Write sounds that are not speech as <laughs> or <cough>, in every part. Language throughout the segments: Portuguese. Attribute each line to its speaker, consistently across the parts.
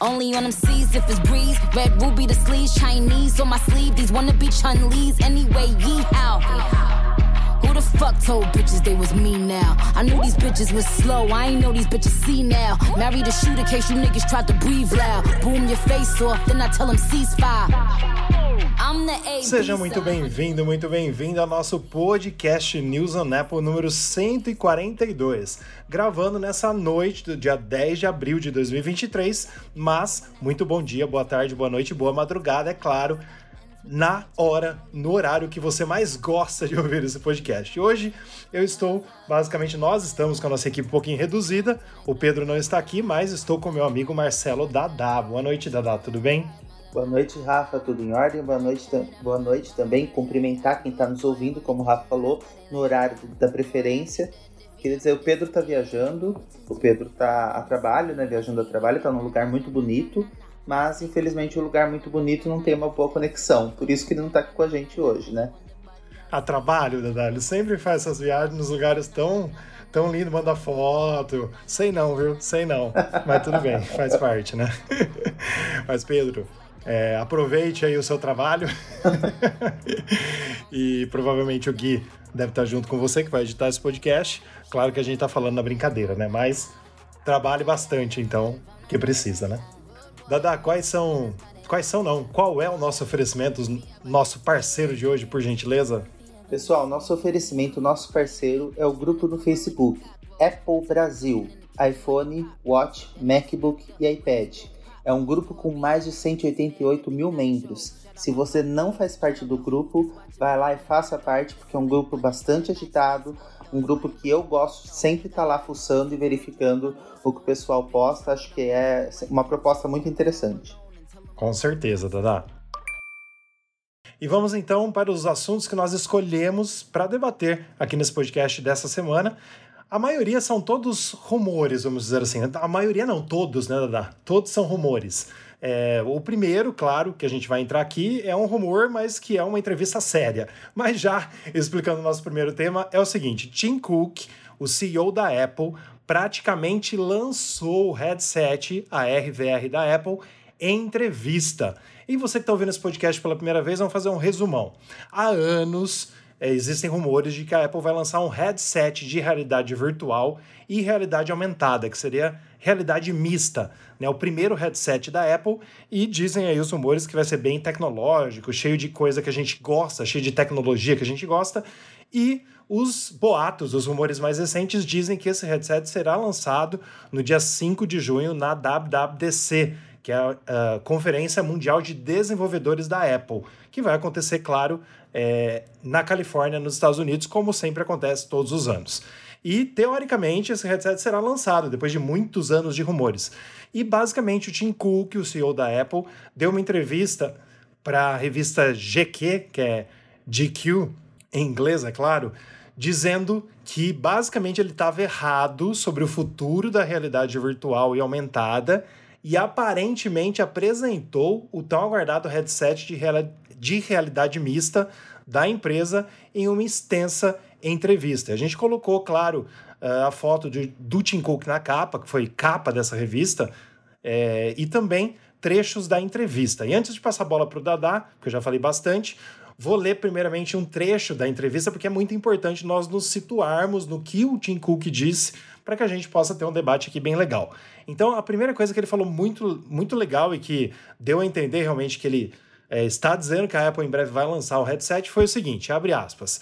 Speaker 1: Only on them seas if it's breeze. Red ruby the sleeves, Chinese on my sleeve. These wanna be Chun Lee's anyway. Yee how? Who the fuck told bitches they was me now? I knew these bitches was slow. I ain't know these bitches see now. Married the shooter case you niggas tried to breathe loud. Boom your face off, then I tell them ceasefire.
Speaker 2: Seja muito bem-vindo, muito bem-vindo ao nosso podcast News on Apple número 142, gravando nessa noite do dia 10 de abril de 2023, mas muito bom dia, boa tarde, boa noite, boa madrugada, é claro, na hora, no horário que você mais gosta de ouvir esse podcast. Hoje eu estou, basicamente, nós estamos com a nossa equipe um pouquinho reduzida. O Pedro não está aqui, mas estou com meu amigo Marcelo Dadá. Boa noite, Dadá, tudo bem?
Speaker 3: Boa noite, Rafa, tudo em ordem? Boa noite, boa noite também. Cumprimentar quem está nos ouvindo, como o Rafa falou, no horário da preferência. Queria dizer, o Pedro está viajando, o Pedro está a trabalho, né? Viajando a trabalho, está num lugar muito bonito, mas infelizmente o um lugar muito bonito não tem uma boa conexão, por isso que ele não está aqui com a gente hoje, né?
Speaker 2: A trabalho, Dadá, ele sempre faz essas viagens nos lugares tão tão lindo, manda foto. Sei não, viu? Sei não. Mas tudo bem, faz <laughs> parte, né? <laughs> Mas, Pedro, é, aproveite aí o seu trabalho. <laughs> e provavelmente o Gui deve estar junto com você que vai editar esse podcast. Claro que a gente está falando na brincadeira, né? Mas trabalhe bastante, então, que precisa, né? Dada, quais são. Quais são não? Qual é o nosso oferecimento, nosso parceiro de hoje, por gentileza?
Speaker 3: Pessoal, nosso oferecimento, nosso parceiro é o grupo no Facebook Apple Brasil, iPhone, Watch, MacBook e iPad é um grupo com mais de 188 mil membros. Se você não faz parte do grupo, vai lá e faça parte, porque é um grupo bastante agitado, um grupo que eu gosto sempre estar tá lá fuçando e verificando o que o pessoal posta. Acho que é uma proposta muito interessante.
Speaker 2: Com certeza, Dada. E vamos então para os assuntos que nós escolhemos para debater aqui nesse podcast dessa semana. A maioria são todos rumores, vamos dizer assim. A maioria não, todos, né, Dada? Todos são rumores. É, o primeiro, claro, que a gente vai entrar aqui é um rumor, mas que é uma entrevista séria. Mas já explicando o nosso primeiro tema, é o seguinte: Tim Cook, o CEO da Apple, praticamente lançou o headset, a RVR da Apple, em entrevista. E você que está ouvindo esse podcast pela primeira vez, vamos fazer um resumão. Há anos é, existem rumores de que a Apple vai lançar um headset de realidade virtual e realidade aumentada, que seria realidade mista, né? O primeiro headset da Apple e dizem aí os rumores que vai ser bem tecnológico, cheio de coisa que a gente gosta, cheio de tecnologia que a gente gosta e os boatos, os rumores mais recentes dizem que esse headset será lançado no dia 5 de junho na WWDC, que é a, Conferência Mundial de Desenvolvedores da Apple, que vai acontecer, claro, é, na Califórnia, nos Estados Unidos, como sempre acontece todos os anos. E, teoricamente, esse headset será lançado depois de muitos anos de rumores. E, basicamente, o Tim Cook, o CEO da Apple, deu uma entrevista para a revista GQ, que é GQ, em inglês, é claro, dizendo que, basicamente, ele estava errado sobre o futuro da realidade virtual e aumentada e aparentemente apresentou o tão aguardado headset de, reali de realidade mista da empresa em uma extensa entrevista. A gente colocou, claro, eh, a foto de, do Tim Cook na capa, que foi capa dessa revista, é, e também trechos da entrevista. E antes de passar a bola para o Dadá, que eu já falei bastante, vou ler primeiramente um trecho da entrevista, porque é muito importante nós nos situarmos no que o Tim Cook disse para que a gente possa ter um debate aqui bem legal. Então, a primeira coisa que ele falou muito, muito legal e que deu a entender realmente que ele é, está dizendo que a Apple em breve vai lançar o headset foi o seguinte, abre aspas.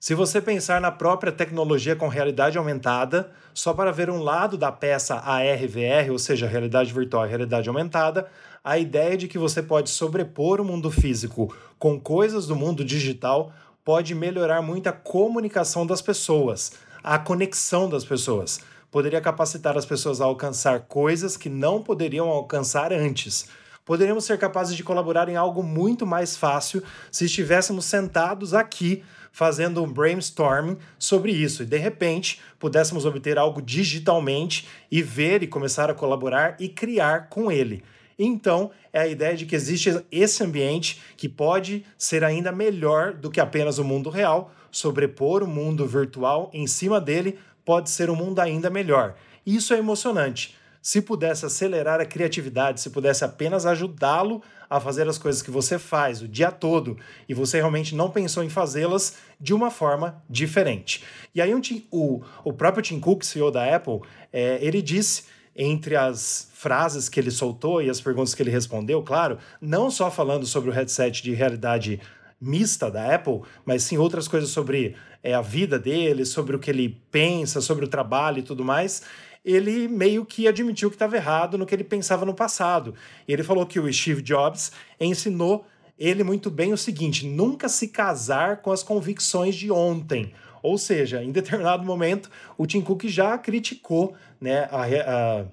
Speaker 2: Se você pensar na própria tecnologia com realidade aumentada, só para ver um lado da peça AR/VR, ou seja, realidade virtual e realidade aumentada, a ideia de que você pode sobrepor o mundo físico com coisas do mundo digital pode melhorar muito a comunicação das pessoas a conexão das pessoas. Poderia capacitar as pessoas a alcançar coisas que não poderiam alcançar antes. Poderíamos ser capazes de colaborar em algo muito mais fácil se estivéssemos sentados aqui fazendo um brainstorming sobre isso e de repente pudéssemos obter algo digitalmente e ver e começar a colaborar e criar com ele. Então, é a ideia de que existe esse ambiente que pode ser ainda melhor do que apenas o mundo real, sobrepor o mundo virtual em cima dele pode ser um mundo ainda melhor. Isso é emocionante. se pudesse acelerar a criatividade, se pudesse apenas ajudá-lo a fazer as coisas que você faz o dia todo e você realmente não pensou em fazê-las de uma forma diferente. E aí um, o, o próprio Tim Cook, CEO da Apple, é, ele disse entre as frases que ele soltou e as perguntas que ele respondeu, claro, não só falando sobre o headset de realidade mista da Apple, mas sim outras coisas sobre é, a vida dele, sobre o que ele pensa, sobre o trabalho e tudo mais ele meio que admitiu que estava errado no que ele pensava no passado. E ele falou que o Steve Jobs ensinou ele muito bem o seguinte: nunca se casar com as convicções de ontem. Ou seja, em determinado momento, o Tim Cook já criticou, né, a, a,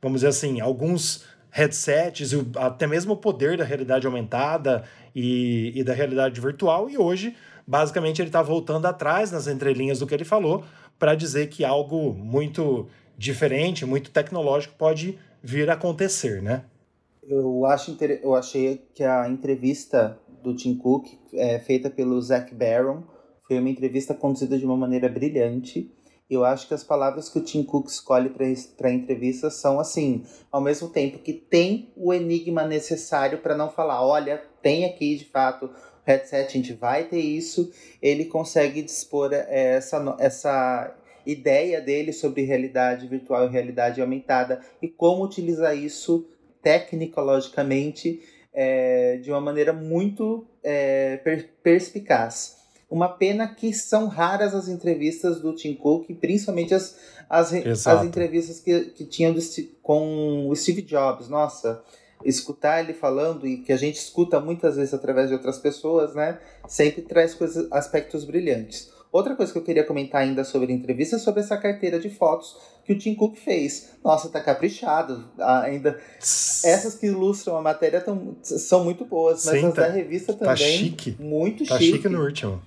Speaker 2: vamos dizer assim, alguns headsets, e até mesmo o poder da realidade aumentada e, e da realidade virtual, e hoje, basicamente, ele está voltando atrás nas entrelinhas do que ele falou para dizer que algo muito diferente, muito tecnológico pode vir a acontecer, né?
Speaker 3: Eu, acho, eu achei que a entrevista do Tim Cook, é, feita pelo Zach Barron, foi uma entrevista conduzida de uma maneira brilhante. Eu acho que as palavras que o Tim Cook escolhe para a entrevista são assim, ao mesmo tempo que tem o enigma necessário para não falar, olha, tem aqui de fato o headset, a gente vai ter isso, ele consegue dispor é, essa, essa ideia dele sobre realidade virtual e realidade aumentada e como utilizar isso tecnologicamente é, de uma maneira muito é, per perspicaz. Uma pena que são raras as entrevistas do Tim Cook, principalmente as, as, as entrevistas que, que tinham com o Steve Jobs. Nossa, escutar ele falando e que a gente escuta muitas vezes através de outras pessoas, né? Sempre traz coisas, aspectos brilhantes. Outra coisa que eu queria comentar ainda sobre a entrevista é sobre essa carteira de fotos que o Tim Cook fez. Nossa, tá caprichado. Ainda essas que ilustram a matéria tão, são muito boas, mas Sim, as tá, da revista tá também. Tá
Speaker 2: chique.
Speaker 3: Muito
Speaker 2: tá
Speaker 3: chique.
Speaker 2: Tá chique no último.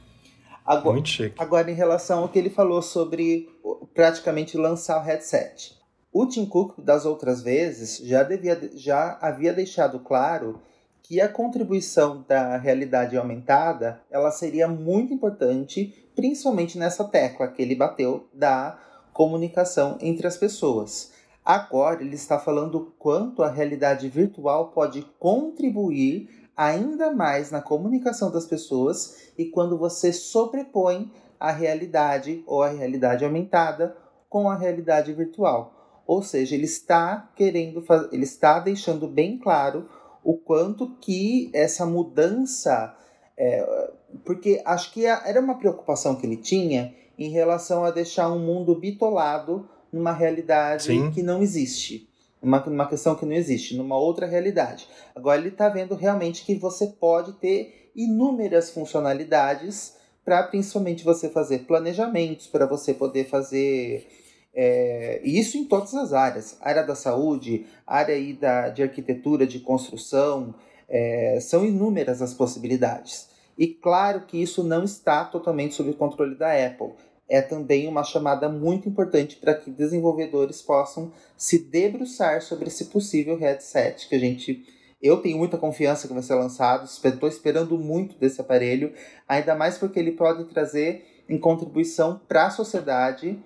Speaker 3: Agora,
Speaker 2: muito chique.
Speaker 3: Agora, em relação ao que ele falou sobre praticamente lançar o headset. O Tim Cook, das outras vezes, já, devia, já havia deixado claro que a contribuição da realidade aumentada ela seria muito importante principalmente nessa tecla que ele bateu da comunicação entre as pessoas. Agora ele está falando quanto a realidade virtual pode contribuir ainda mais na comunicação das pessoas e quando você sobrepõe a realidade ou a realidade aumentada com a realidade virtual. Ou seja, ele está querendo ele está deixando bem claro o quanto que essa mudança é, porque acho que era uma preocupação que ele tinha em relação a deixar um mundo bitolado numa realidade Sim. que não existe. Uma, uma questão que não existe, numa outra realidade. Agora ele está vendo realmente que você pode ter inúmeras funcionalidades para principalmente você fazer planejamentos, para você poder fazer é, isso em todas as áreas, área da saúde, área aí da, de arquitetura, de construção, é, são inúmeras as possibilidades. E claro que isso não está totalmente sob o controle da Apple. É também uma chamada muito importante para que desenvolvedores possam se debruçar sobre esse possível headset que a gente eu tenho muita confiança que vai ser lançado, estou esperando muito desse aparelho, ainda mais porque ele pode trazer em contribuição para a sociedade,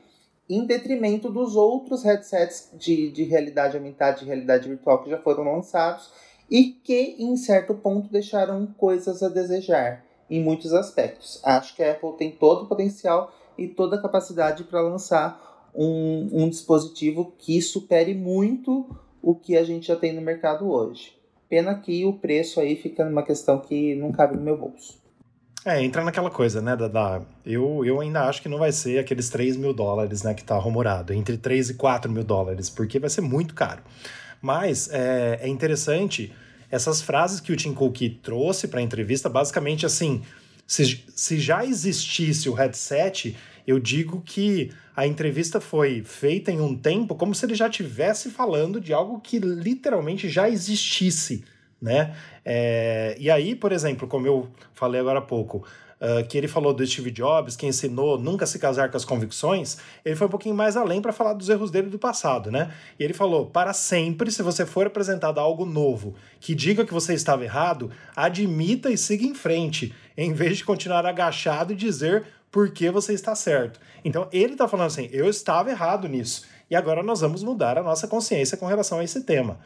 Speaker 3: em detrimento dos outros headsets de, de realidade aumentada, de realidade virtual que já foram lançados e que, em certo ponto, deixaram coisas a desejar em muitos aspectos. Acho que a Apple tem todo o potencial e toda a capacidade para lançar um, um dispositivo que supere muito o que a gente já tem no mercado hoje. Pena que o preço aí fica numa questão que não cabe no meu bolso.
Speaker 2: É, entra naquela coisa, né, Dada? Eu, eu ainda acho que não vai ser aqueles 3 mil dólares, né, que tá rumorado. Entre 3 e 4 mil dólares, porque vai ser muito caro. Mas é, é interessante essas frases que o Tim Cook trouxe para a entrevista, basicamente assim, se, se já existisse o headset, eu digo que a entrevista foi feita em um tempo como se ele já estivesse falando de algo que literalmente já existisse, né? É, e aí, por exemplo, como eu falei agora há pouco, uh, que ele falou do Steve Jobs, que ensinou nunca se casar com as convicções, ele foi um pouquinho mais além para falar dos erros dele do passado, né? E ele falou: para sempre, se você for apresentado algo novo que diga que você estava errado, admita e siga em frente, em vez de continuar agachado e dizer por que você está certo. Então ele está falando assim: eu estava errado nisso. e agora nós vamos mudar a nossa consciência com relação a esse tema.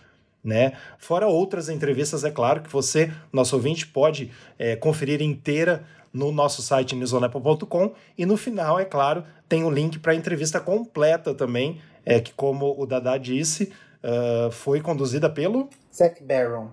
Speaker 2: Né? Fora outras entrevistas, é claro que você, nosso ouvinte, pode é, conferir inteira no nosso site newsonapple.com e no final, é claro, tem o um link para a entrevista completa também, é, que como o Dada disse, uh, foi conduzida pelo...
Speaker 3: Zach Barron.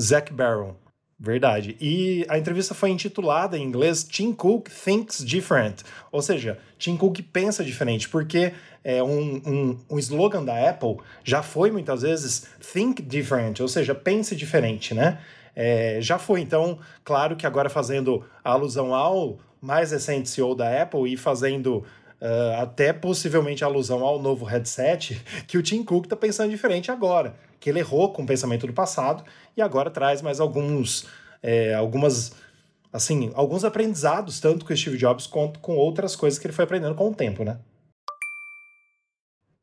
Speaker 2: Zach Barron. Verdade. E a entrevista foi intitulada em inglês Tim Cook Thinks Different, ou seja, Tim Cook pensa diferente, porque é um, um, um slogan da Apple já foi muitas vezes Think Different, ou seja, pense diferente, né? É, já foi, então, claro que agora fazendo alusão ao mais recente CEO da Apple e fazendo uh, até possivelmente alusão ao novo headset, <laughs> que o Tim Cook está pensando diferente agora, que ele errou com o pensamento do passado e agora traz mais alguns, é, algumas, assim, alguns aprendizados, tanto com o Steve Jobs quanto com outras coisas que ele foi aprendendo com o tempo, né?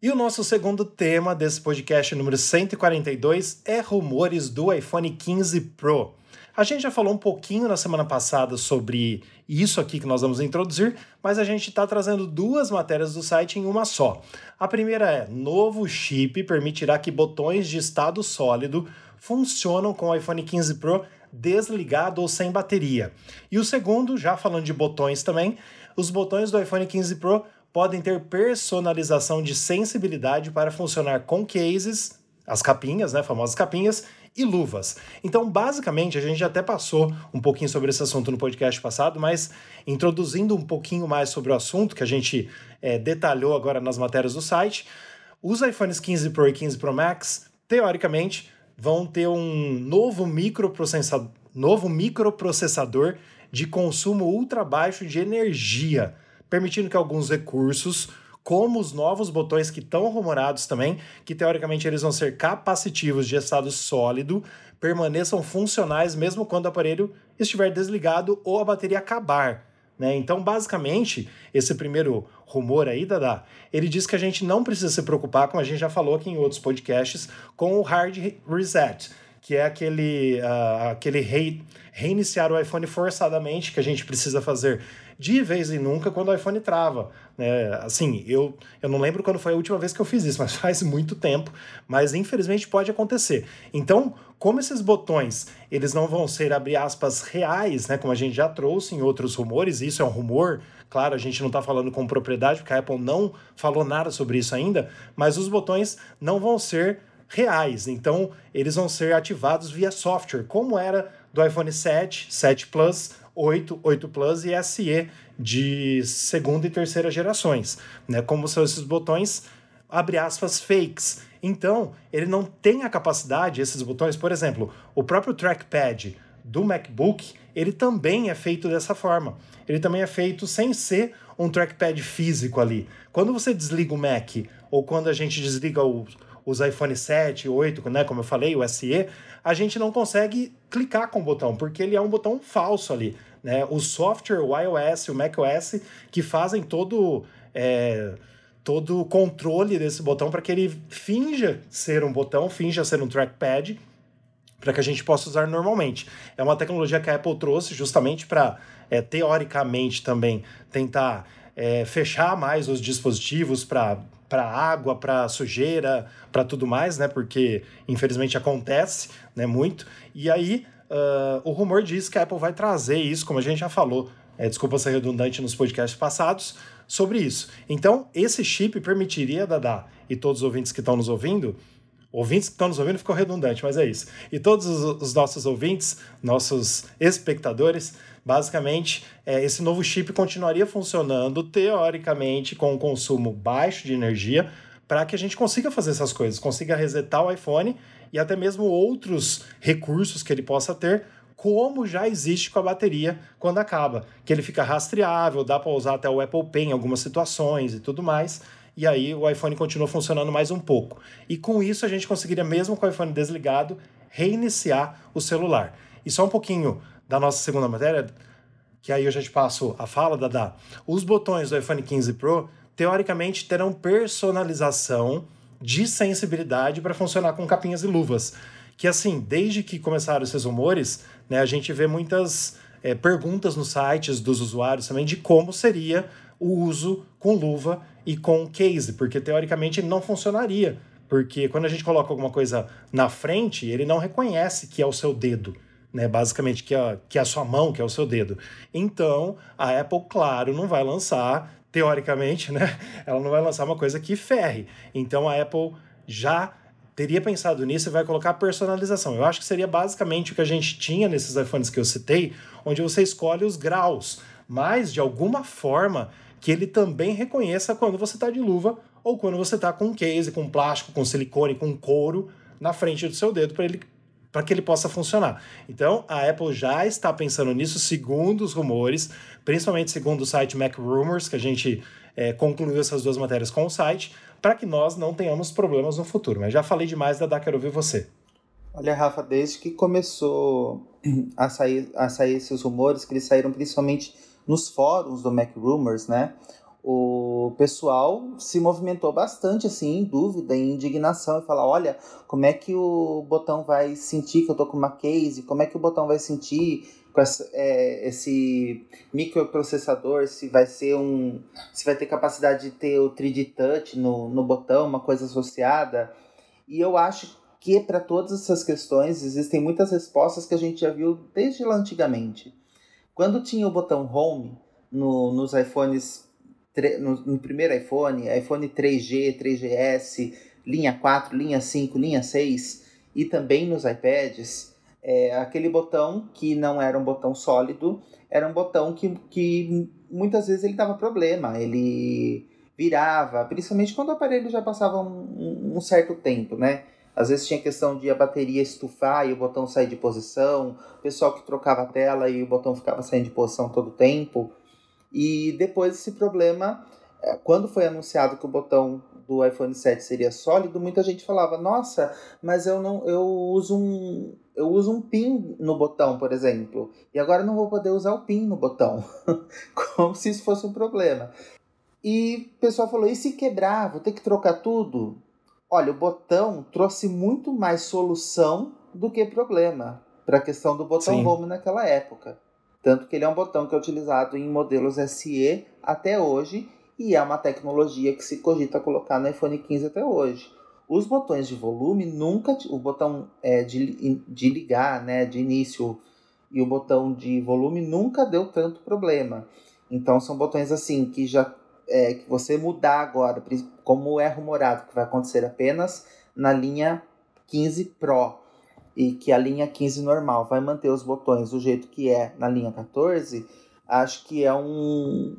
Speaker 2: E o nosso segundo tema desse podcast número 142 é rumores do iPhone 15 Pro. A gente já falou um pouquinho na semana passada sobre isso aqui que nós vamos introduzir, mas a gente está trazendo duas matérias do site em uma só. A primeira é: novo chip permitirá que botões de estado sólido funcionam com o iPhone 15 Pro desligado ou sem bateria. E o segundo, já falando de botões também, os botões do iPhone 15 Pro podem ter personalização de sensibilidade para funcionar com cases, as capinhas, né, famosas capinhas, e luvas. Então, basicamente, a gente até passou um pouquinho sobre esse assunto no podcast passado, mas introduzindo um pouquinho mais sobre o assunto que a gente é, detalhou agora nas matérias do site, os iPhones 15 Pro e 15 Pro Max, teoricamente, vão ter um novo microprocessador, novo microprocessador de consumo ultra baixo de energia, permitindo que alguns recursos, como os novos botões que estão rumorados também, que teoricamente eles vão ser capacitivos de estado sólido, permaneçam funcionais mesmo quando o aparelho estiver desligado ou a bateria acabar. Né? Então, basicamente, esse primeiro rumor aí, Dada, ele diz que a gente não precisa se preocupar, como a gente já falou aqui em outros podcasts, com o hard reset, que é aquele, uh, aquele rei, reiniciar o iPhone forçadamente que a gente precisa fazer de vez em nunca quando o iPhone trava. Né? Assim, eu, eu não lembro quando foi a última vez que eu fiz isso, <laughs> mas faz muito tempo. Mas infelizmente pode acontecer. Então, como esses botões eles não vão ser, abre aspas, reais, né? Como a gente já trouxe em outros rumores, isso é um rumor. Claro, a gente não está falando com propriedade, porque a Apple não falou nada sobre isso ainda, mas os botões não vão ser reais. Então, eles vão ser ativados via software, como era do iPhone 7, 7 Plus, 8, 8 Plus e SE de segunda e terceira gerações, né? Como são esses botões, abre aspas, fakes. Então, ele não tem a capacidade, esses botões, por exemplo, o próprio trackpad do MacBook, ele também é feito dessa forma. Ele também é feito sem ser um trackpad físico ali. Quando você desliga o Mac, ou quando a gente desliga o, os iPhone 7, 8, né, como eu falei, o SE, a gente não consegue clicar com o botão, porque ele é um botão falso ali. Né? O software, o iOS, o macOS, que fazem todo. É, todo o controle desse botão para que ele finja ser um botão, finja ser um trackpad, para que a gente possa usar normalmente. É uma tecnologia que a Apple trouxe justamente para, é, teoricamente, também tentar é, fechar mais os dispositivos para para água, para sujeira, para tudo mais, né? Porque infelizmente acontece, né? Muito. E aí uh, o rumor diz que a Apple vai trazer isso, como a gente já falou. É, desculpa ser redundante nos podcasts passados sobre isso. Então esse chip permitiria, Dada, e todos os ouvintes que estão nos ouvindo, ouvintes que estão nos ouvindo ficou redundante, mas é isso. E todos os, os nossos ouvintes, nossos espectadores, basicamente, é, esse novo chip continuaria funcionando teoricamente com um consumo baixo de energia para que a gente consiga fazer essas coisas, consiga resetar o iPhone e até mesmo outros recursos que ele possa ter, como já existe com a bateria quando acaba, que ele fica rastreável, dá para usar até o Apple Pay em algumas situações e tudo mais e aí o iPhone continua funcionando mais um pouco. E com isso a gente conseguiria, mesmo com o iPhone desligado, reiniciar o celular. E só um pouquinho da nossa segunda matéria, que aí eu já te passo a fala, Dada. Os botões do iPhone 15 Pro, teoricamente, terão personalização de sensibilidade para funcionar com capinhas e luvas. Que assim, desde que começaram esses rumores, né, a gente vê muitas é, perguntas nos sites dos usuários também de como seria o uso com luva e com case, porque teoricamente não funcionaria. Porque quando a gente coloca alguma coisa na frente, ele não reconhece que é o seu dedo. Né, basicamente, que é, que é a sua mão, que é o seu dedo. Então, a Apple, claro, não vai lançar, teoricamente, <laughs> né? Ela não vai lançar uma coisa que ferre. Então, a Apple já teria pensado nisso e vai colocar personalização. Eu acho que seria basicamente o que a gente tinha nesses iPhones que eu citei, onde você escolhe os graus, mas de alguma forma que ele também reconheça quando você está de luva ou quando você está com case, com plástico, com silicone, com couro na frente do seu dedo para ele para que ele possa funcionar. Então, a Apple já está pensando nisso, segundo os rumores, principalmente segundo o site Mac Rumors, que a gente é, concluiu essas duas matérias com o site, para que nós não tenhamos problemas no futuro. Mas já falei demais, Dada, quero ouvir você.
Speaker 3: Olha, Rafa, desde que começou a sair, a sair esses rumores, que eles saíram principalmente nos fóruns do Mac Rumors, né? O pessoal se movimentou bastante, assim, em dúvida, em indignação, e falar, olha, como é que o botão vai sentir que eu tô com uma case? Como é que o botão vai sentir com essa, é, esse microprocessador? Se vai ser um... se vai ter capacidade de ter o 3D Touch no, no botão, uma coisa associada. E eu acho que para todas essas questões existem muitas respostas que a gente já viu desde lá antigamente. Quando tinha o botão Home no, nos iPhones, no, no, primeiro iPhone, iPhone 3G, 3GS, linha 4, linha 5, linha 6 e também nos iPads, é, aquele botão que não era um botão sólido, era um botão que, que muitas vezes ele dava problema, ele virava, principalmente quando o aparelho já passava um, um certo tempo, né? Às vezes tinha questão de a bateria estufar e o botão sair de posição, pessoal que trocava a tela e o botão ficava saindo de posição todo o tempo. E depois esse problema, é, quando foi anunciado que o botão do iPhone 7 seria sólido, muita gente falava: "Nossa, mas eu não eu uso um eu uso um pin no botão, por exemplo, e agora não vou poder usar o pin no botão". <laughs> Como se isso fosse um problema. E o pessoal falou: "E se quebrar, vou ter que trocar tudo?" Olha, o botão trouxe muito mais solução do que problema para a questão do botão Sim. home naquela época. Tanto que ele é um botão que é utilizado em modelos SE até hoje e é uma tecnologia que se cogita colocar no iPhone 15 até hoje. Os botões de volume nunca. O botão é, de, de ligar, né, de início, e o botão de volume nunca deu tanto problema. Então são botões assim que já é, que você mudar agora, como é rumorado que vai acontecer apenas na linha 15 Pro e que a linha 15 normal vai manter os botões do jeito que é na linha 14, acho que é um,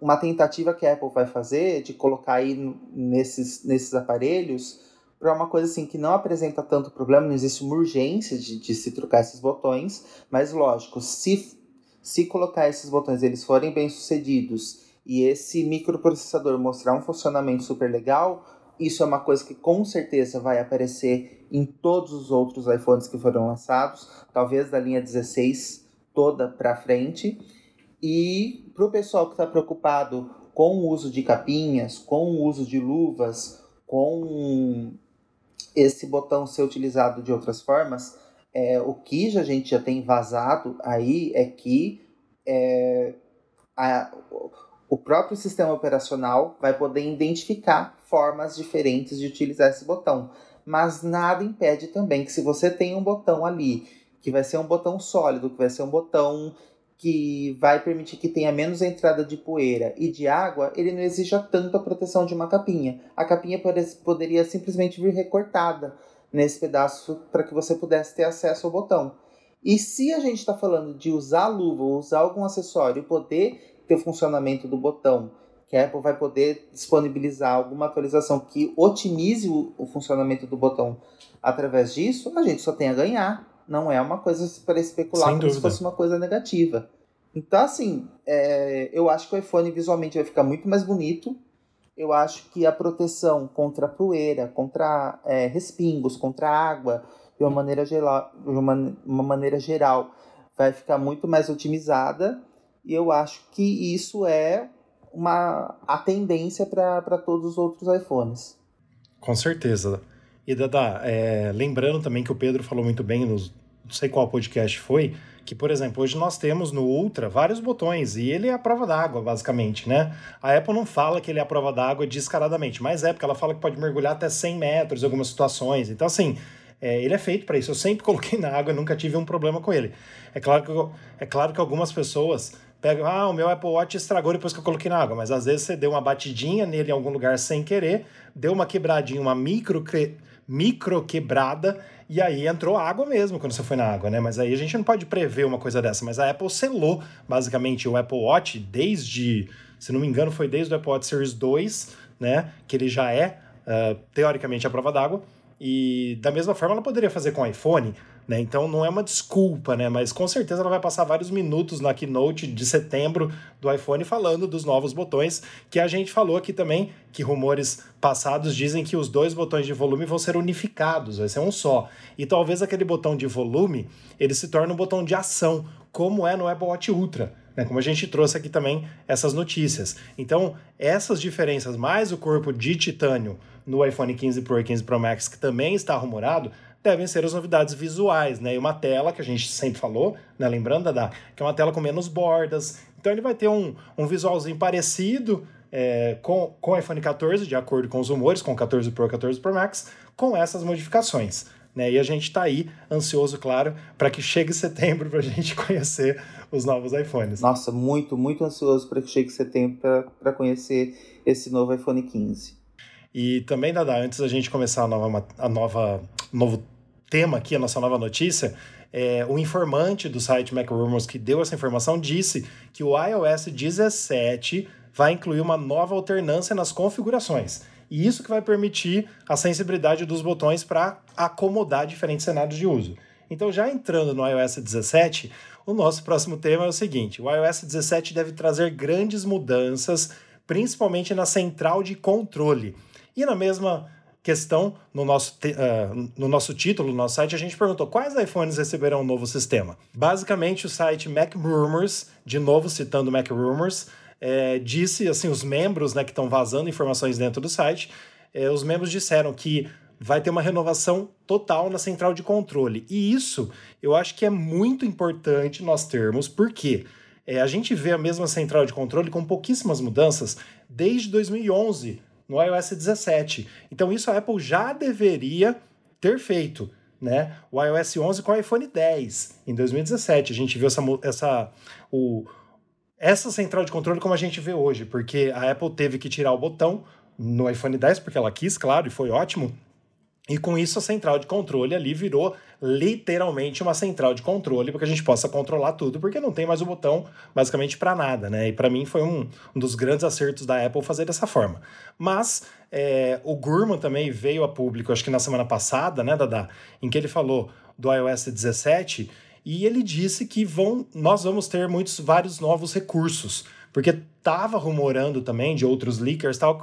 Speaker 3: uma tentativa que a Apple vai fazer de colocar aí nesses, nesses aparelhos para uma coisa assim que não apresenta tanto problema, não existe uma urgência de, de se trocar esses botões, mas lógico, se, se colocar esses botões eles forem bem sucedidos e esse microprocessador mostrar um funcionamento super legal, isso é uma coisa que com certeza vai aparecer em todos os outros iPhones que foram lançados, talvez da linha 16 toda para frente. E para o pessoal que está preocupado com o uso de capinhas, com o uso de luvas, com esse botão ser utilizado de outras formas, é, o que a gente já tem vazado aí é que é, a, o próprio sistema operacional vai poder identificar formas diferentes de utilizar esse botão. Mas nada impede também que se você tem um botão ali, que vai ser um botão sólido, que vai ser um botão que vai permitir que tenha menos entrada de poeira e de água, ele não exija tanto a proteção de uma capinha. A capinha poderia simplesmente vir recortada nesse pedaço para que você pudesse ter acesso ao botão. E se a gente está falando de usar luva ou usar algum acessório poder ter o funcionamento do botão, que a Apple vai poder disponibilizar alguma atualização que otimize o, o funcionamento do botão através disso, a gente só tem a ganhar. Não é uma coisa para especular Sem como dúvida. se fosse uma coisa negativa. Então, assim, é, eu acho que o iPhone visualmente vai ficar muito mais bonito. Eu acho que a proteção contra poeira, contra é, respingos, contra água, de uma maneira geral, de uma, uma maneira geral, vai ficar muito mais otimizada. E eu acho que isso é uma a tendência para todos os outros iPhones.
Speaker 2: Com certeza. E Dada, é, lembrando também que o Pedro falou muito bem, nos, não sei qual podcast foi, que, por exemplo, hoje nós temos no Ultra vários botões e ele é a prova d'água, basicamente, né? A Apple não fala que ele é a prova d'água descaradamente, mas é porque ela fala que pode mergulhar até 100 metros em algumas situações. Então, assim, é, ele é feito para isso. Eu sempre <laughs> coloquei na água nunca tive um problema com ele. É claro que, eu, é claro que algumas pessoas pegam, ah, o meu Apple Watch estragou depois que eu coloquei na água, mas às vezes você deu uma batidinha nele em algum lugar sem querer, deu uma quebradinha, uma micro, micro quebrada e aí entrou água mesmo quando você foi na água, né? Mas aí a gente não pode prever uma coisa dessa. Mas a Apple selou basicamente o Apple Watch desde, se não me engano, foi desde o Apple Watch Series 2, né? Que ele já é, uh, teoricamente, a prova d'água. E da mesma forma ela poderia fazer com o iPhone, né? Então não é uma desculpa, né? Mas com certeza ela vai passar vários minutos na keynote de setembro do iPhone falando dos novos botões, que a gente falou aqui também, que rumores passados dizem que os dois botões de volume vão ser unificados, vai ser um só. E talvez aquele botão de volume, ele se torne um botão de ação, como é no Apple Watch Ultra. Né, como a gente trouxe aqui também essas notícias. Então, essas diferenças, mais o corpo de titânio no iPhone 15 Pro e 15 Pro Max, que também está rumorado, devem ser as novidades visuais, né? E uma tela que a gente sempre falou, né? Lembrando da que é uma tela com menos bordas. Então ele vai ter um, um visualzinho parecido é, com, com o iPhone 14, de acordo com os rumores, com o 14 Pro e 14 Pro Max, com essas modificações. Né? E a gente está aí ansioso, claro, para que chegue <laughs> setembro para a gente conhecer os novos iPhones.
Speaker 3: Nossa, muito, muito ansioso para que chegue setembro para conhecer esse novo iPhone 15.
Speaker 2: E também, Dada, antes da gente começar a nova, a nova novo tema aqui, a nossa nova notícia, é, o informante do site MacRumors que deu essa informação disse que o iOS 17 vai incluir uma nova alternância nas configurações. E isso que vai permitir a sensibilidade dos botões para acomodar diferentes cenários de uso. Então, já entrando no iOS 17, o nosso próximo tema é o seguinte: o iOS 17 deve trazer grandes mudanças, principalmente na central de controle. E na mesma questão, no nosso, uh, no nosso título, no nosso site, a gente perguntou quais iPhones receberão um novo sistema. Basicamente, o site Mac Rumors, de novo citando Mac Rumors, é, disse, assim, os membros né, que estão vazando informações dentro do site, é, os membros disseram que vai ter uma renovação total na central de controle. E isso eu acho que é muito importante nós termos, porque é, a gente vê a mesma central de controle com pouquíssimas mudanças desde 2011 no iOS 17. Então isso a Apple já deveria ter feito. Né? O iOS 11 com o iPhone 10 em 2017. A gente viu essa, essa, o, essa central de controle como a gente vê hoje, porque a Apple teve que tirar o botão no iPhone 10 porque ela quis, claro, e foi ótimo. E com isso a central de controle ali virou literalmente uma central de controle para que a gente possa controlar tudo, porque não tem mais o botão basicamente para nada, né? E para mim foi um, um, dos grandes acertos da Apple fazer dessa forma. Mas é, o Gurman também veio a público, acho que na semana passada, né, Dada, em que ele falou do iOS 17 e ele disse que vão, nós vamos ter muitos vários novos recursos porque estava rumorando também de outros leakers tal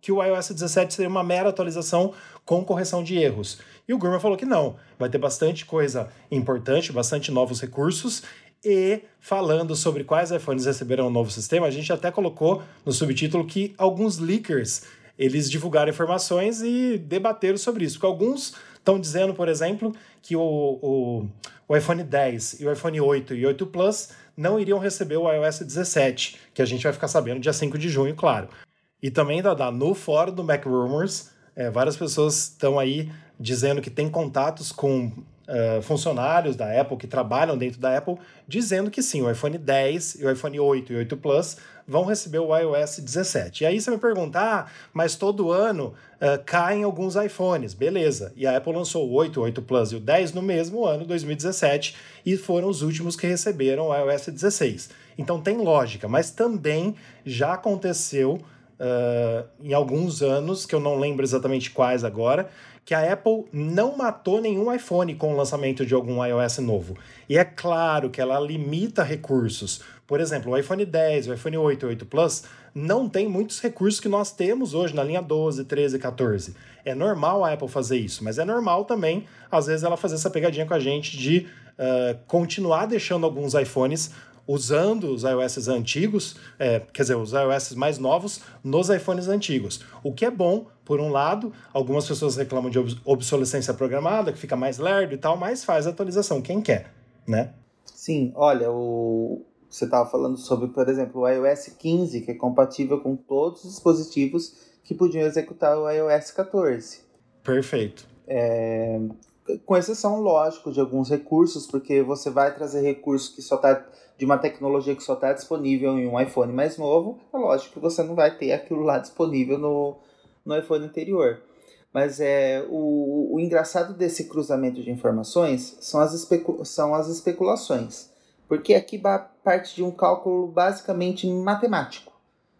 Speaker 2: que o iOS 17 seria uma mera atualização com correção de erros. E o Gurman falou que não, vai ter bastante coisa importante, bastante novos recursos e falando sobre quais iPhones receberão o um novo sistema, a gente até colocou no subtítulo que alguns leakers eles divulgaram informações e debateram sobre isso. Porque alguns estão dizendo, por exemplo, que o, o, o iPhone 10 e o iPhone 8 e 8 Plus não iriam receber o iOS 17, que a gente vai ficar sabendo dia 5 de junho, claro. E também, Dada, no fórum do Mac Rumors, é, várias pessoas estão aí dizendo que tem contatos com uh, funcionários da Apple que trabalham dentro da Apple, dizendo que sim, o iPhone 10 e o iPhone 8 e 8 Plus vão receber o iOS 17. E aí você me pergunta, ah, mas todo ano uh, caem alguns iPhones. Beleza. E a Apple lançou o 8, o 8 Plus e o 10 no mesmo ano, 2017, e foram os últimos que receberam o iOS 16. Então tem lógica, mas também já aconteceu uh, em alguns anos, que eu não lembro exatamente quais agora, que a Apple não matou nenhum iPhone com o lançamento de algum iOS novo. E é claro que ela limita recursos. Por exemplo, o iPhone 10, o iPhone 8 e 8 Plus não tem muitos recursos que nós temos hoje na linha 12, 13, 14. É normal a Apple fazer isso, mas é normal também, às vezes, ela fazer essa pegadinha com a gente de uh, continuar deixando alguns iPhones usando os iOS antigos, é, quer dizer, os iOS mais novos nos iPhones antigos. O que é bom, por um lado, algumas pessoas reclamam de obsolescência programada, que fica mais lerdo e tal, mas faz a atualização, quem quer, né?
Speaker 3: Sim, olha, o, você estava falando sobre, por exemplo, o iOS 15, que é compatível com todos os dispositivos que podiam executar o iOS 14.
Speaker 2: Perfeito.
Speaker 3: É, com exceção, lógico, de alguns recursos, porque você vai trazer recursos que só está de uma tecnologia que só está disponível em um iPhone mais novo, é lógico que você não vai ter aquilo lá disponível no, no iPhone anterior. Mas é o, o engraçado desse cruzamento de informações são as, especu são as especulações. Porque aqui parte de um cálculo basicamente matemático,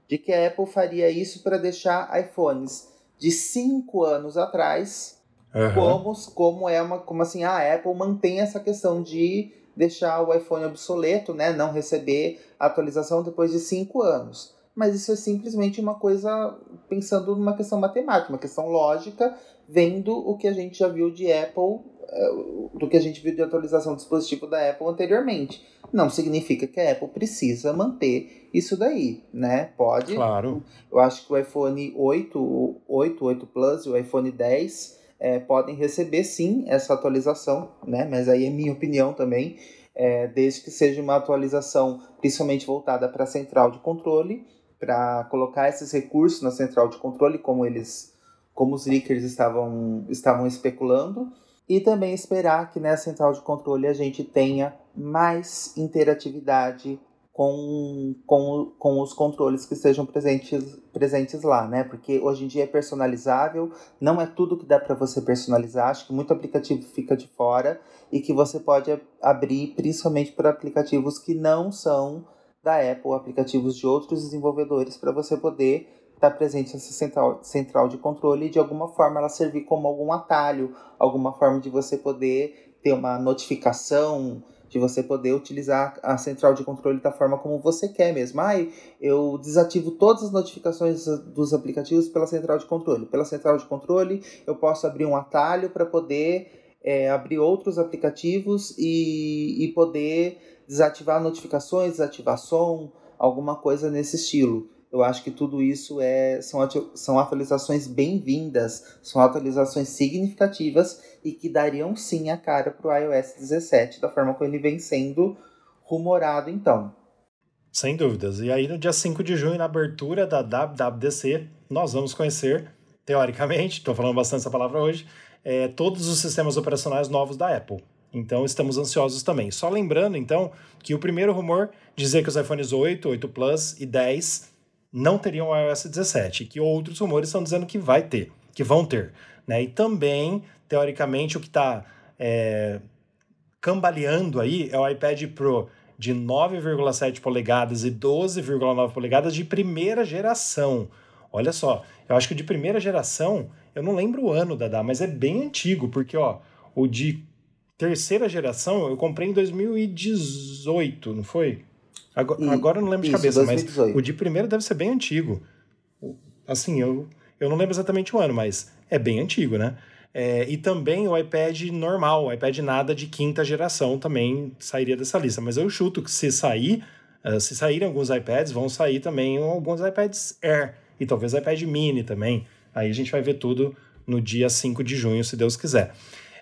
Speaker 3: de que a Apple faria isso para deixar iPhones de 5 anos atrás Uhum. Como, como é uma. Como assim, a Apple mantém essa questão de deixar o iPhone obsoleto, né? Não receber atualização depois de cinco anos. Mas isso é simplesmente uma coisa pensando numa questão matemática, uma questão lógica, vendo o que a gente já viu de Apple, eh, do que a gente viu de atualização do dispositivo da Apple anteriormente. Não significa que a Apple precisa manter isso daí, né? Pode.
Speaker 2: Claro.
Speaker 3: Eu acho que o iPhone 8, 8, 8 Plus e o iPhone 10 é, podem receber sim essa atualização, né? Mas aí é minha opinião também, é, desde que seja uma atualização principalmente voltada para a central de controle, para colocar esses recursos na central de controle, como eles, como os leakers estavam, estavam especulando, e também esperar que nessa central de controle a gente tenha mais interatividade com, com, com os controles que estejam presentes, presentes lá, né? Porque hoje em dia é personalizável, não é tudo que dá para você personalizar, acho que muito aplicativo fica de fora e que você pode abrir principalmente para aplicativos que não são da Apple, aplicativos de outros desenvolvedores, para você poder estar tá presente nessa central, central de controle e de alguma forma ela servir como algum atalho, alguma forma de você poder ter uma notificação de você poder utilizar a central de controle da forma como você quer mesmo. Ai, eu desativo todas as notificações dos aplicativos pela central de controle. Pela central de controle, eu posso abrir um atalho para poder é, abrir outros aplicativos e, e poder desativar notificações, desativar som, alguma coisa nesse estilo. Eu acho que tudo isso é, são, são atualizações bem-vindas, são atualizações significativas e que dariam sim a cara para o iOS 17 da forma como ele vem sendo rumorado então.
Speaker 2: Sem dúvidas. E aí no dia 5 de junho, na abertura da WWDC, nós vamos conhecer, teoricamente, <laughs> estou falando bastante essa palavra hoje, é, todos os sistemas operacionais novos da Apple. Então estamos ansiosos também. Só lembrando, então, que o primeiro rumor dizia que os iPhones 8, 8 Plus e 10 não teriam o iOS 17, que outros rumores estão dizendo que vai ter, que vão ter. Né? E também, teoricamente, o que está é, cambaleando aí é o iPad Pro de 9,7 polegadas e 12,9 polegadas de primeira geração. Olha só, eu acho que de primeira geração, eu não lembro o ano, Dada, mas é bem antigo, porque ó, o de terceira geração eu comprei em 2018, não foi? Agora, e, agora eu não lembro de cabeça, 2018. mas o de primeiro deve ser bem antigo. Assim, eu, eu não lembro exatamente o ano, mas é bem antigo, né? É, e também o iPad normal, o iPad nada de quinta geração também sairia dessa lista. Mas eu chuto que se sair, uh, se saírem alguns iPads, vão sair também alguns iPads Air e talvez iPad Mini também. Aí a gente vai ver tudo no dia 5 de junho, se Deus quiser.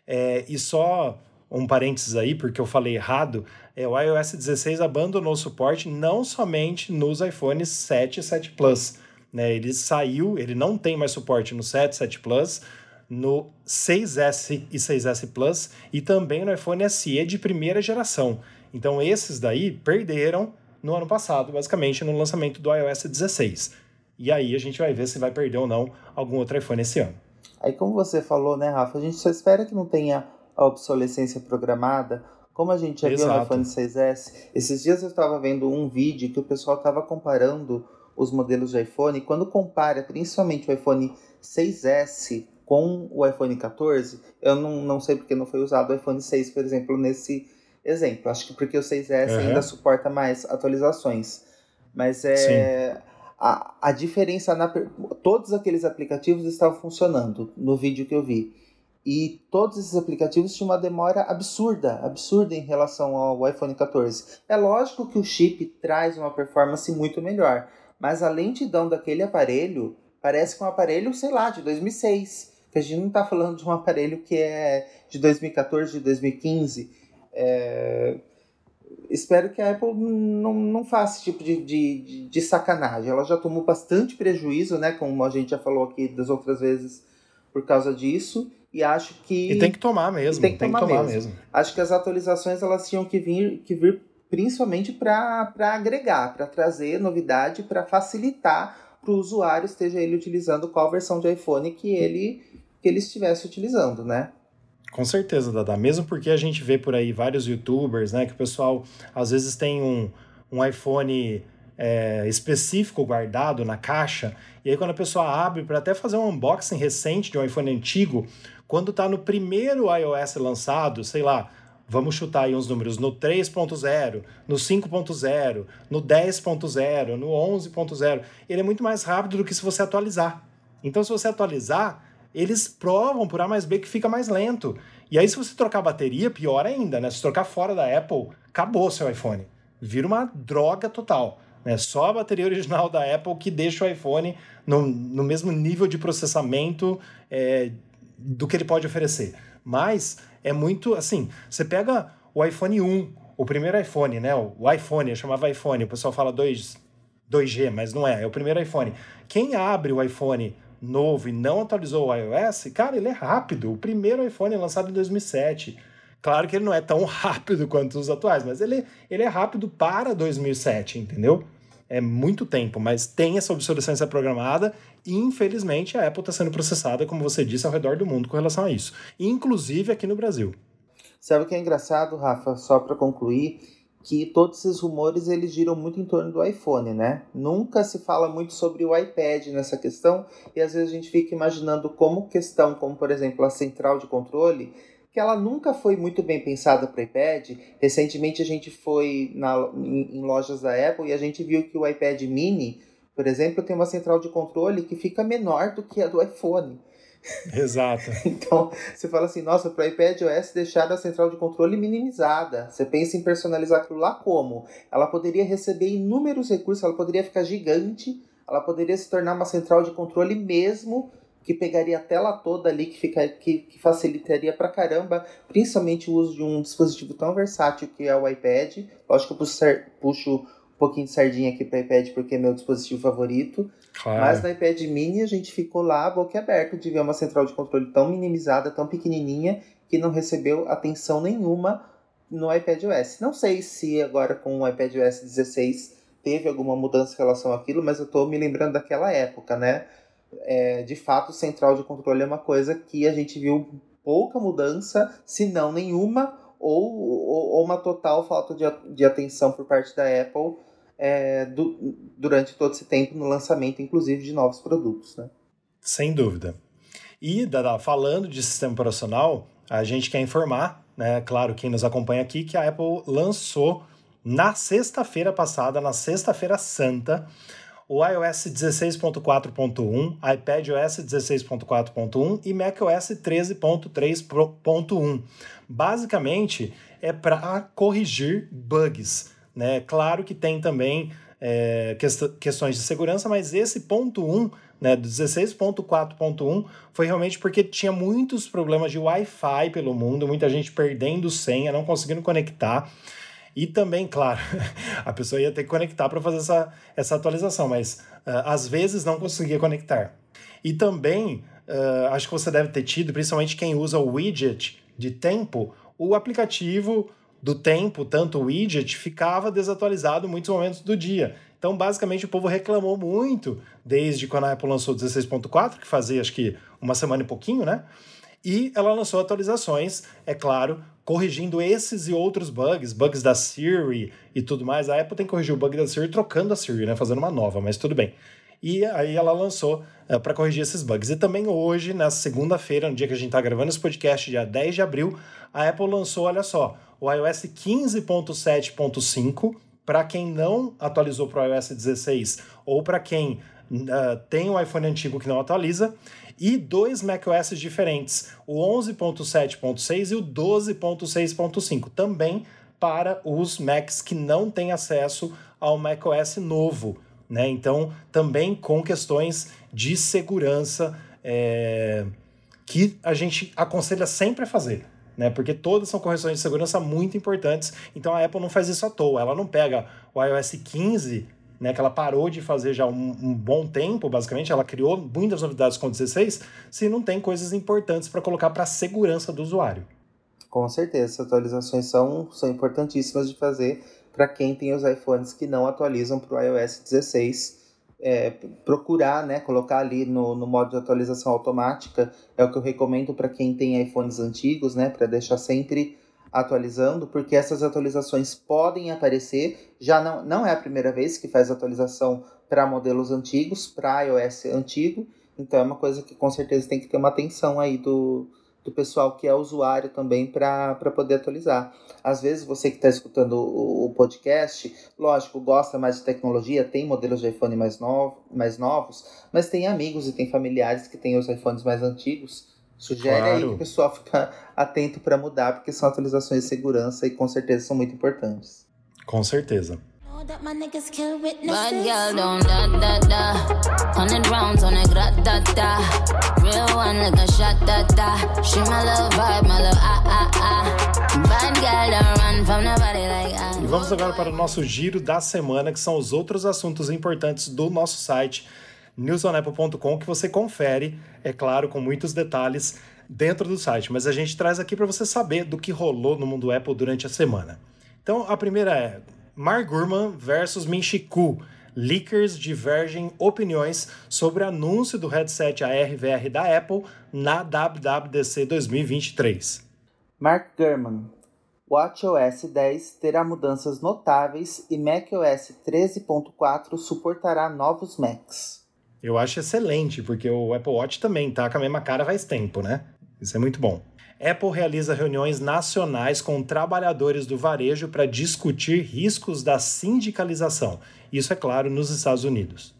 Speaker 2: É, e só um parênteses aí, porque eu falei errado, é, o iOS 16 abandonou o suporte não somente nos iPhones 7 e 7 Plus. Né? Ele saiu, ele não tem mais suporte no 7, 7 Plus, no 6S e 6S Plus e também no iPhone SE de primeira geração. Então esses daí perderam no ano passado, basicamente no lançamento do iOS 16. E aí a gente vai ver se vai perder ou não algum outro iPhone esse ano.
Speaker 3: Aí como você falou, né, Rafa, a gente só espera que não tenha a obsolescência programada, como a gente já Exato. viu no iPhone 6S. Esses dias eu estava vendo um vídeo que o pessoal estava comparando os modelos de iPhone, quando compara principalmente o iPhone 6S com o iPhone 14, eu não, não sei porque não foi usado o iPhone 6, por exemplo, nesse exemplo. Acho que porque o 6S uhum. ainda suporta mais atualizações. Mas é. A, a diferença na. Todos aqueles aplicativos estavam funcionando no vídeo que eu vi. E todos esses aplicativos tinham uma demora absurda, absurda em relação ao iPhone 14. É lógico que o chip traz uma performance muito melhor, mas a lentidão daquele aparelho parece é um aparelho, sei lá, de 2006. Que a gente não está falando de um <laughs> aparelho que é de 2014, de 2015. É... espero que a Apple não, não faça esse tipo de, de, de sacanagem. Ela já tomou bastante prejuízo, né? Como a gente já falou aqui das outras vezes, por causa disso. E acho que.
Speaker 2: E tem que tomar mesmo.
Speaker 3: Tem que tem tomar, que tomar mesmo. mesmo. Acho que as atualizações elas tinham que vir, que vir principalmente para agregar, para trazer novidade, para facilitar para o usuário, esteja ele utilizando qual versão de iPhone que ele, que ele estivesse utilizando, né?
Speaker 2: Com certeza, Dada. Mesmo porque a gente vê por aí vários youtubers, né? Que o pessoal às vezes tem um, um iPhone é, específico guardado na caixa. E aí, quando a pessoa abre para até fazer um unboxing recente de um iPhone antigo, quando está no primeiro iOS lançado, sei lá, vamos chutar aí uns números, no 3.0, no 5.0, no 10.0, no 11.0, ele é muito mais rápido do que se você atualizar. Então, se você atualizar, eles provam por A mais B que fica mais lento. E aí, se você trocar a bateria, pior ainda, né? Se trocar fora da Apple, acabou seu iPhone. Vira uma droga total. Né? Só a bateria <laughs> original da Apple que deixa o iPhone no, no mesmo nível de processamento é, do que ele pode oferecer. Mas é muito assim, você pega o iPhone 1, o primeiro iPhone, né? O iPhone, eu chamava iPhone, o pessoal fala 2, 2G, mas não é, é o primeiro iPhone. Quem abre o iPhone novo e não atualizou o iOS, cara, ele é rápido. O primeiro iPhone lançado em 2007. Claro que ele não é tão <laughs> rápido quanto os atuais, mas ele, ele é rápido para 2007, entendeu? É muito tempo, mas tem essa obsolescência programada e, infelizmente, a Apple está sendo processada, como você disse, ao redor do mundo com relação a isso, inclusive aqui no Brasil.
Speaker 3: Sabe o que é engraçado, Rafa? Só para concluir, que todos esses rumores eles giram muito em torno do iPhone, né? Nunca se fala muito sobre o iPad nessa questão e às vezes a gente fica imaginando como questão, como por exemplo a central de controle, que ela nunca foi muito bem pensada para o iPad. Recentemente a gente foi na, em, em, lojas da Apple e a gente viu que o iPad mini, por exemplo, tem uma central de controle que fica menor do que a do iPhone. <laughs>
Speaker 2: Exato.
Speaker 3: então, você fala assim, nossa, para o iPad OS deixar a central de controle minimizada. Você pensa em personalizar aquilo lá como? Ela poderia receber inúmeros recursos, ela poderia ficar gigante, ela poderia se tornar uma central de controle mesmo que pegaria a tela toda ali, que, fica, que, que facilitaria pra caramba, principalmente o uso de um dispositivo tão versátil que é o iPad. Lógico que eu puxo, puxo um pouquinho de sardinha aqui para iPad porque é meu dispositivo favorito. Claro. Mas no iPad mini a gente ficou lá boca aberta de ver uma central de controle tão minimizada, tão pequenininha, que não recebeu atenção nenhuma no iPad OS. Não sei se agora com o iPad OS 16 teve alguma mudança em relação àquilo, mas eu estou me lembrando daquela época, né? É, de fato, central de controle é uma coisa que a gente viu pouca mudança, se não nenhuma, ou, ou, ou uma total falta de, de atenção por parte da Apple é, do, durante todo esse tempo no lançamento, inclusive, de novos produtos. Né?
Speaker 2: Sem dúvida. E, Dada, falando de sistema operacional, a gente quer informar, né, claro, quem nos acompanha aqui, que a Apple lançou na sexta-feira passada, na sexta-feira santa, o iOS 16.4.1, iPadOS 16.4.1 e macOS 13.3.1. Basicamente, é para corrigir bugs. Né? Claro que tem também é, questões de segurança, mas esse ponto 1, né, do 16.4.1, foi realmente porque tinha muitos problemas de Wi-Fi pelo mundo, muita gente perdendo senha, não conseguindo conectar. E também, claro, <laughs> a pessoa ia ter que conectar para fazer essa, essa atualização, mas uh, às vezes não conseguia conectar. E também, uh, acho que você deve ter tido, principalmente quem usa o widget de tempo, o aplicativo do tempo, tanto o widget, ficava desatualizado em muitos momentos do dia. Então, basicamente, o povo reclamou muito desde quando a Apple lançou o 16.4, que fazia acho que uma semana e pouquinho, né? E ela lançou atualizações, é claro, corrigindo esses e outros bugs, bugs da Siri e tudo mais. A Apple tem que corrigir o bug da Siri trocando a Siri, né, fazendo uma nova, mas tudo bem. E aí ela lançou eh, para corrigir esses bugs. E também hoje, na segunda-feira, no dia que a gente está gravando esse podcast, dia 10 de abril, a Apple lançou, olha só, o iOS 15.7.5 para quem não atualizou para o iOS 16 ou para quem uh, tem um iPhone antigo que não atualiza e dois macOS diferentes, o 11.7.6 e o 12.6.5, também para os Macs que não têm acesso ao macOS novo. Né? Então, também com questões de segurança é, que a gente aconselha sempre a fazer. né? Porque todas são correções de segurança muito importantes. Então a Apple não faz isso à toa. Ela não pega o iOS 15, né? Que ela parou de fazer já um, um bom tempo, basicamente. Ela criou muitas novidades com o 16, se não tem coisas importantes para colocar para a segurança do usuário.
Speaker 3: Com certeza, essas atualizações são, são importantíssimas de fazer para quem tem os iPhones que não atualizam para o iOS 16 é, procurar, né, colocar ali no, no modo de atualização automática, é o que eu recomendo para quem tem iPhones antigos, né, para deixar sempre atualizando, porque essas atualizações podem aparecer, já não, não é a primeira vez que faz atualização para modelos antigos, para iOS antigo, então é uma coisa que com certeza tem que ter uma atenção aí do, do pessoal que é usuário também para poder atualizar. Às vezes você que está escutando o, o, podcast, lógico, gosta mais de tecnologia, tem modelos de iPhone mais, novo, mais novos, mas tem amigos e tem familiares que têm os iPhones mais antigos. Sugere claro. aí que o pessoal fica <laughs> atento para mudar, porque são atualizações de segurança e com certeza são muito importantes.
Speaker 2: Com certeza. E vamos agora para o nosso giro da semana, que são os outros assuntos importantes do nosso site newsonapple.com que você confere, é claro, com muitos detalhes dentro do site, mas a gente traz aqui para você saber do que rolou no mundo Apple durante a semana. Então, a primeira é Mark Gurman versus Minchiku. Leakers divergem opiniões sobre anúncio do headset AR/VR da Apple na WWDC 2023.
Speaker 3: Mark Gurman. WatchOS 10 terá mudanças notáveis e macOS 13.4 suportará novos Macs.
Speaker 2: Eu acho excelente, porque o Apple Watch também tá com a mesma cara faz tempo, né? Isso é muito bom. Apple realiza reuniões nacionais com trabalhadores do varejo para discutir riscos da sindicalização. Isso é claro nos Estados Unidos.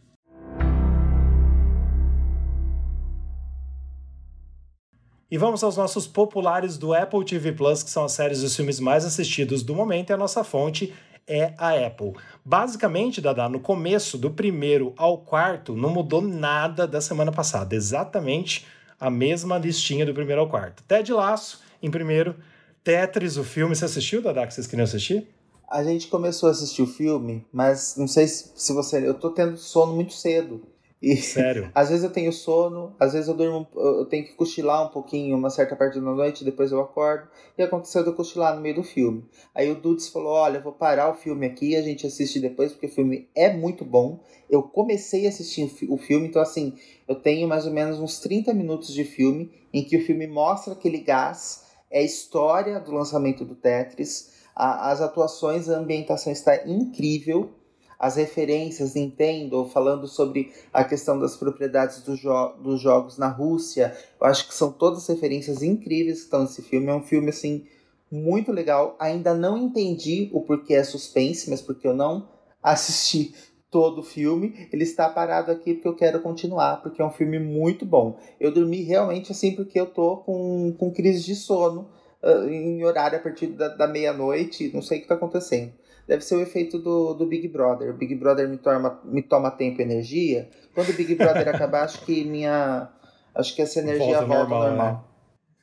Speaker 2: E vamos aos nossos populares do Apple TV Plus, que são as séries e filmes mais assistidos do momento, e a nossa fonte é a Apple. Basicamente, Dada, no começo, do primeiro ao quarto, não mudou nada da semana passada. Exatamente a mesma listinha do primeiro ao quarto. Ted Laço, em primeiro. Tetris, o filme. Você assistiu, Dada, que vocês queriam assistir?
Speaker 3: A gente começou a assistir o filme, mas não sei se você. Eu tô tendo sono muito cedo.
Speaker 2: E, Sério? <laughs>
Speaker 3: Às vezes eu tenho sono, às vezes eu durmo, eu tenho que cochilar um pouquinho, uma certa parte da noite, depois eu acordo. E aconteceu de eu cochilar no meio do filme. Aí o Dudes falou: Olha, eu vou parar o filme aqui, a gente assiste depois, porque o filme é muito bom. Eu comecei a assistir o filme, então assim, eu tenho mais ou menos uns 30 minutos de filme em que o filme mostra aquele gás, é a história do lançamento do Tetris, a, as atuações, a ambientação está incrível as referências Nintendo falando sobre a questão das propriedades do jo dos jogos na Rússia. Eu acho que são todas referências incríveis que estão nesse filme. É um filme assim muito legal. Ainda não entendi o porquê é suspense, mas porque eu não assisti todo o filme. Ele está parado aqui porque eu quero continuar, porque é um filme muito bom. Eu dormi realmente assim porque eu tô com, com crise de sono uh, em horário a partir da, da meia-noite. Não sei o que está acontecendo deve ser o efeito do, do Big Brother. O Big Brother me toma, me toma tempo e energia. Quando o Big Brother <laughs> acabar, acho que minha. Acho que essa energia volta, volta normal. normal.
Speaker 2: Né?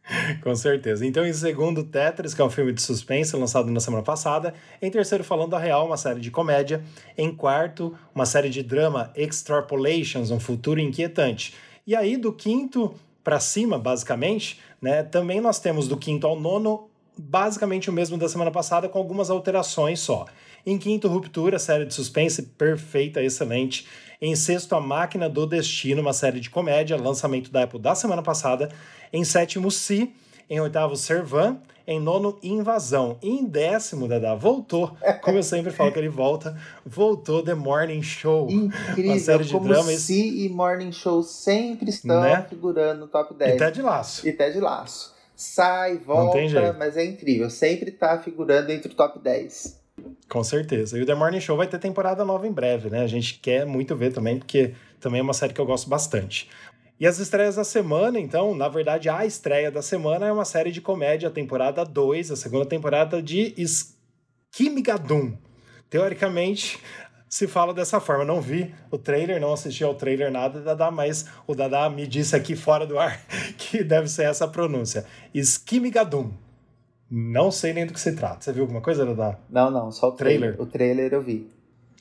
Speaker 2: <laughs> Com certeza. Então, em segundo, Tetris, que é um filme de suspense lançado na semana passada. Em terceiro, Falando a Real, uma série de comédia. Em quarto, uma série de drama, Extrapolations, um futuro inquietante. E aí, do quinto para cima, basicamente, né, também nós temos do quinto ao nono basicamente o mesmo da semana passada, com algumas alterações só. Em quinto, Ruptura, série de suspense perfeita, excelente. Em sexto, A Máquina do Destino, uma série de comédia, lançamento da Apple da semana passada. Em sétimo, Si. Em oitavo, Servan. Em nono, Invasão. E em décimo, Dada, voltou. Como eu sempre falo que ele volta, voltou The Morning Show.
Speaker 3: Incrível, uma série de como dramas. Si e Morning Show sempre estão né? figurando no top 10.
Speaker 2: E Ted Laço.
Speaker 3: E Ted Laço sai, volta, mas é incrível. Sempre tá figurando entre o top 10.
Speaker 2: Com certeza. E o The Morning Show vai ter temporada nova em breve, né? A gente quer muito ver também, porque também é uma série que eu gosto bastante. E as estreias da semana, então, na verdade, a estreia da semana é uma série de comédia, temporada 2, a segunda temporada de Skimigadum. Teoricamente, se fala dessa forma. Não vi o trailer, não assisti ao trailer nada, Dadá, mas o Dadá me disse aqui fora do ar que deve ser essa a pronúncia. Skimigadum. Não sei nem do que se trata. Você viu alguma coisa, Dada?
Speaker 3: Não, não, só o trailer. trailer. O trailer eu vi.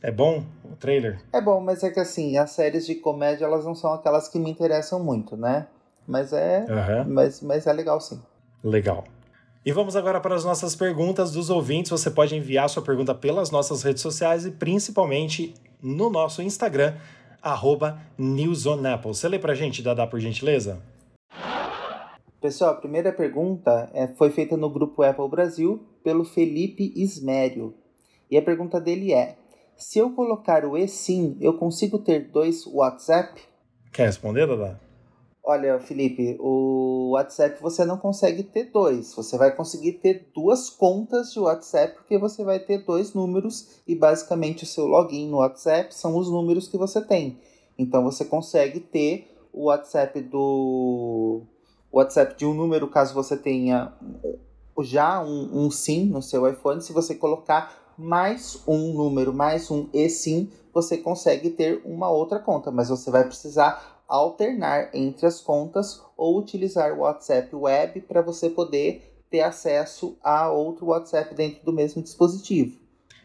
Speaker 2: É bom o trailer?
Speaker 3: É bom, mas é que assim, as séries de comédia elas não são aquelas que me interessam muito, né? Mas é, uhum. mas, mas é legal sim.
Speaker 2: Legal. E vamos agora para as nossas perguntas dos ouvintes. Você pode enviar sua pergunta pelas nossas redes sociais e principalmente no nosso Instagram, arroba. Você lê para a gente, Dada, por gentileza?
Speaker 3: Pessoal, a primeira pergunta é, foi feita no grupo Apple Brasil pelo Felipe Ismério. E a pergunta dele é: se eu colocar o eSIM, eu consigo ter dois WhatsApp?
Speaker 2: Quer responder, Dada?
Speaker 3: Olha, Felipe, o WhatsApp você não consegue ter dois. Você vai conseguir ter duas contas de WhatsApp porque você vai ter dois números e basicamente o seu login no WhatsApp são os números que você tem. Então você consegue ter o WhatsApp do WhatsApp de um número caso você tenha já um, um SIM no seu iPhone. Se você colocar mais um número, mais um eSIM, você consegue ter uma outra conta, mas você vai precisar alternar entre as contas ou utilizar o WhatsApp Web para você poder ter acesso a outro WhatsApp dentro do mesmo dispositivo.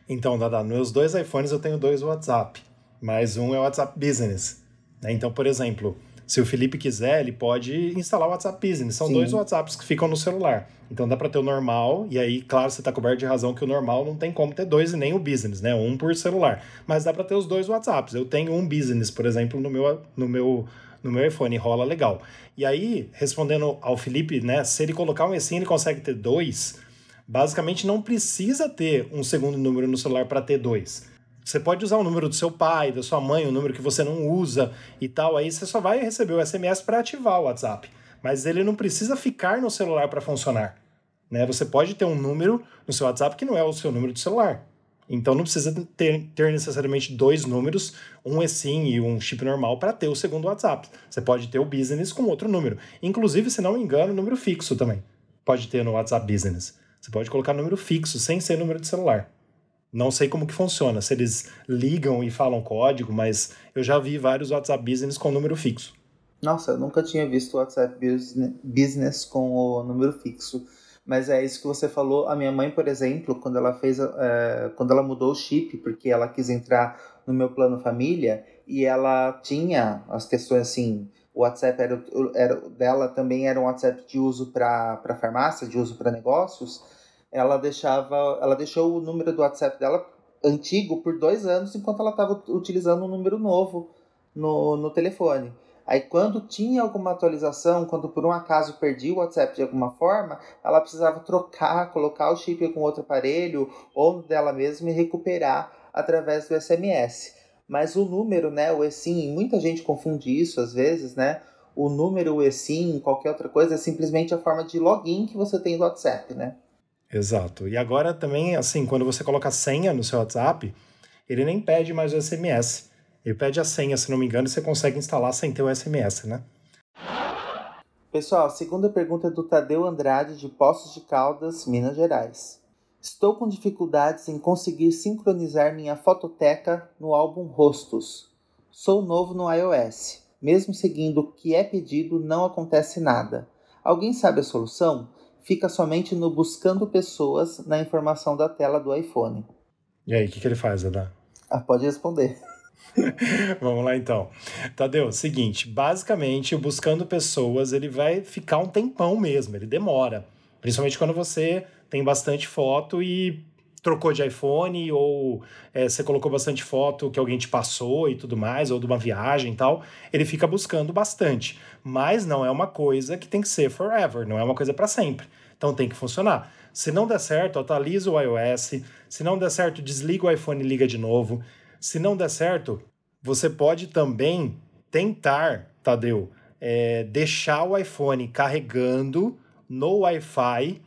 Speaker 2: Então, Dada, meus dois iPhones eu tenho dois WhatsApp, mas um é o WhatsApp Business. Né? Então, por exemplo, se o Felipe quiser, ele pode instalar o WhatsApp Business. São Sim. dois WhatsApps que ficam no celular. Então dá para ter o normal, e aí, claro, você está coberto de razão que o normal não tem como ter dois e nem o business, né? Um por celular. Mas dá para ter os dois WhatsApps. Eu tenho um business, por exemplo, no meu, no meu, no meu iPhone, rola legal. E aí, respondendo ao Felipe, né? Se ele colocar um eSIM, ele consegue ter dois. Basicamente, não precisa ter um segundo número no celular para ter dois. Você pode usar o número do seu pai, da sua mãe, o número que você não usa e tal. Aí você só vai receber o SMS para ativar o WhatsApp mas ele não precisa ficar no celular para funcionar. Né? Você pode ter um número no seu WhatsApp que não é o seu número de celular. Então não precisa ter, ter necessariamente dois números, um eSIM e um chip normal para ter o segundo WhatsApp. Você pode ter o business com outro número. Inclusive, se não me engano, número fixo também. Pode ter no WhatsApp Business. Você pode colocar número fixo, sem ser número de celular. Não sei como que funciona, se eles ligam e falam código, mas eu já vi vários WhatsApp Business com número fixo.
Speaker 3: Nossa, eu nunca tinha visto WhatsApp Business com o número fixo. Mas é isso que você falou. A minha mãe, por exemplo, quando ela fez, é, quando ela mudou o chip, porque ela quis entrar no meu plano família e ela tinha as questões assim, o WhatsApp era, era dela também era um WhatsApp de uso para farmácia, de uso para negócios. Ela deixava, ela deixou o número do WhatsApp dela antigo por dois anos enquanto ela estava utilizando um número novo no, no telefone. Aí quando tinha alguma atualização, quando por um acaso perdi o WhatsApp de alguma forma, ela precisava trocar, colocar o chip com outro aparelho ou dela mesma e recuperar através do SMS. Mas o número, né, o eSIM, muita gente confunde isso às vezes, né? O número, o eSIM, qualquer outra coisa, é simplesmente a forma de login que você tem do WhatsApp, né?
Speaker 2: Exato. E agora também, assim, quando você coloca senha no seu WhatsApp, ele nem pede mais o SMS. Ele pede a senha, se não me engano, e você consegue instalar sem ter o SMS, né?
Speaker 3: Pessoal, a segunda pergunta é do Tadeu Andrade, de Poços de Caldas, Minas Gerais. Estou com dificuldades em conseguir sincronizar minha fototeca no álbum Rostos. Sou novo no iOS. Mesmo seguindo o que é pedido, não acontece nada. Alguém sabe a solução? Fica somente no buscando pessoas na informação da tela do iPhone.
Speaker 2: E aí, o que, que ele faz, Adá?
Speaker 3: Ah, pode responder. <laughs>
Speaker 2: Vamos lá então. Tadeu, seguinte, basicamente, o buscando pessoas, ele vai ficar um tempão mesmo, ele demora. Principalmente quando você tem bastante foto e trocou de iPhone ou é, você colocou bastante foto que alguém te passou e tudo mais, ou de uma viagem e tal, ele fica buscando bastante. Mas não é uma coisa que tem que ser forever, não é uma coisa para sempre. Então tem que funcionar. Se não der certo, atualiza o iOS. Se não der certo, desliga o iPhone e liga de novo. Se não der certo, você pode também tentar, Tadeu, é, deixar o iPhone carregando no Wi-Fi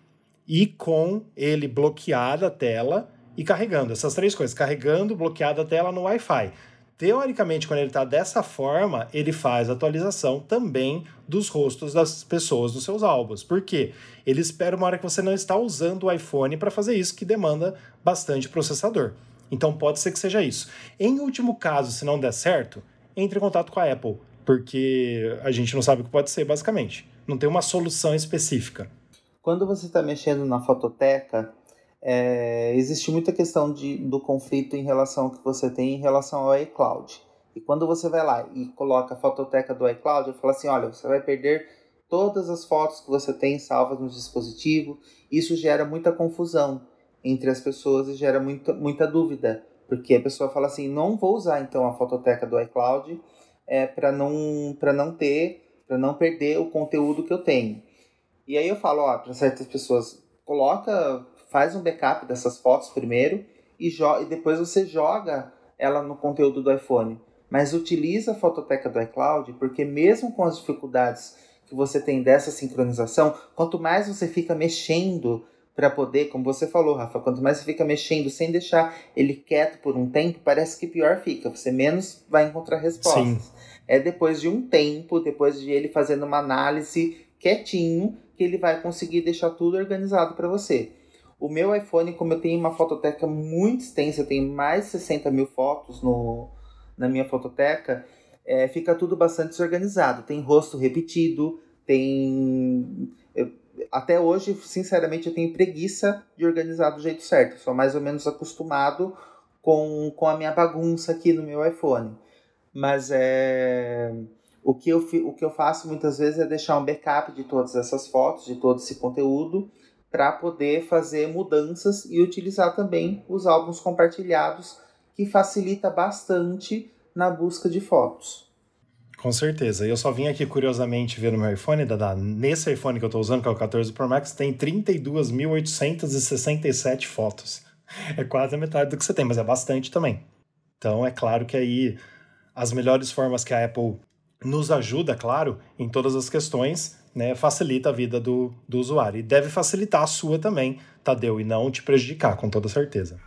Speaker 2: e com ele bloqueado a tela e carregando. Essas três coisas, carregando, bloqueada a tela no Wi-Fi. Teoricamente, quando ele está dessa forma, ele faz atualização também dos rostos das pessoas nos seus álbuns. Por quê? Ele espera uma hora que você não está usando o iPhone para fazer isso, que demanda bastante processador. Então pode ser que seja isso. Em último caso, se não der certo, entre em contato com a Apple, porque a gente não sabe o que pode ser, basicamente. Não tem uma solução específica.
Speaker 3: Quando você está mexendo na fototeca, é, existe muita questão de, do conflito em relação ao que você tem em relação ao iCloud. E quando você vai lá e coloca a fototeca do iCloud, eu falo assim, olha, você vai perder todas as fotos que você tem salvas no dispositivo. Isso gera muita confusão entre as pessoas e gera muita, muita dúvida, porque a pessoa fala assim, não vou usar então a fototeca do iCloud é, para não, não ter, para não perder o conteúdo que eu tenho. E aí eu falo, ó, para certas pessoas, coloca, faz um backup dessas fotos primeiro e, e depois você joga ela no conteúdo do iPhone. Mas utiliza a fototeca do iCloud, porque mesmo com as dificuldades que você tem dessa sincronização, quanto mais você fica mexendo para poder, como você falou, Rafa, quanto mais você fica mexendo sem deixar ele quieto por um tempo, parece que pior fica. Você menos vai encontrar respostas. Sim. É depois de um tempo, depois de ele fazendo uma análise quietinho, que ele vai conseguir deixar tudo organizado para você. O meu iPhone, como eu tenho uma fototeca muito extensa, tenho mais de 60 mil fotos no, na minha fototeca, é, fica tudo bastante desorganizado. Tem rosto repetido, tem. Eu, até hoje, sinceramente, eu tenho preguiça de organizar do jeito certo. Sou mais ou menos acostumado com, com a minha bagunça aqui no meu iPhone. Mas é. O que, eu, o que eu faço muitas vezes é deixar um backup de todas essas fotos, de todo esse conteúdo, para poder fazer mudanças e utilizar também os álbuns compartilhados, que facilita bastante na busca de fotos.
Speaker 2: Com certeza. Eu só vim aqui curiosamente ver no meu iPhone, Dada. Nesse iPhone que eu estou usando, que é o 14 Pro Max, tem 32.867 fotos. <laughs> É quase a metade do que você tem, mas é bastante também. Então é claro que aí as melhores formas que a Apple nos ajuda, claro, em todas as questões, né, facilita a vida do, do usuário. E deve facilitar a sua também, Tadeu, e não te prejudicar, com toda certeza.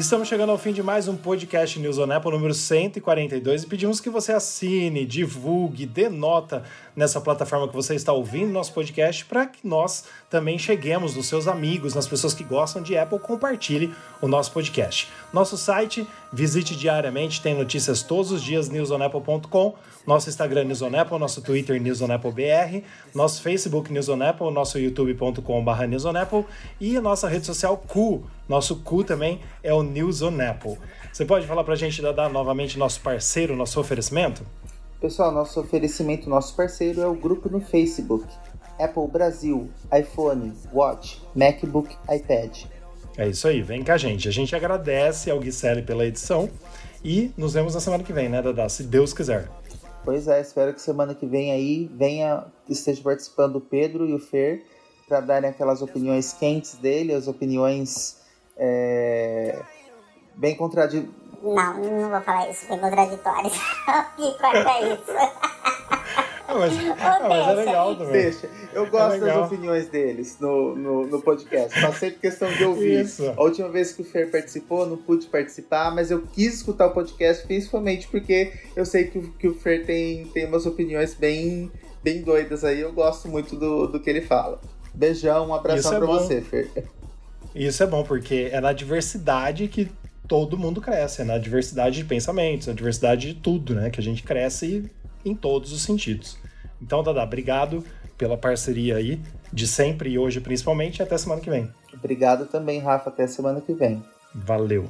Speaker 2: Estamos chegando ao fim de mais um podcast News on Apple número 142 e pedimos que você assine, divulgue, dê nota nessa plataforma que você está ouvindo nosso podcast para que nós também cheguemos nos seus amigos, nas pessoas que gostam de Apple, compartilhe o nosso podcast. Nosso site, visite diariamente, tem notícias todos os dias, newsonapple.com, nosso Instagram News on Apple, nosso Twitter News on Apple BR, nosso Facebook News on Apple, nosso youtube.com.br News on Apple e nossa rede social Cu. Nosso Cu também é o News on Apple. Você pode falar para a gente, dar novamente nosso parceiro, nosso oferecimento?
Speaker 3: Pessoal, nosso oferecimento, nosso parceiro é o grupo no Facebook. Apple Brasil, iPhone, Watch, MacBook, iPad.
Speaker 2: É isso aí, vem com a gente. A gente agradece ao Guicelli pela edição e nos vemos na semana que vem, né, Dada? Se Deus quiser.
Speaker 3: Pois é, espero que semana que vem aí venha, esteja participando o Pedro e o Fer para darem aquelas opiniões quentes dele, as opiniões é, bem contraditórias
Speaker 4: não, não vou falar isso, bem contraditório. <laughs> que corta isso.
Speaker 2: Não, mas, mas é legal também.
Speaker 3: Deixa. Eu gosto é das opiniões deles no, no, no podcast. Faço sempre questão de ouvir. Isso. A última vez que o Fer participou, não pude participar, mas eu quis escutar o podcast principalmente porque eu sei que, que o Fer tem, tem umas opiniões bem, bem doidas aí. Eu gosto muito do, do que ele fala. Beijão, um abração é pra bom. você, Fer.
Speaker 2: Isso é bom, porque é na diversidade que todo mundo cresce, é na diversidade de pensamentos, na diversidade de tudo, né? Que a gente cresce em todos os sentidos. Então, Dada, obrigado pela parceria aí, de sempre e hoje principalmente, e até semana que vem.
Speaker 3: Obrigado também, Rafa, até semana que vem.
Speaker 2: Valeu.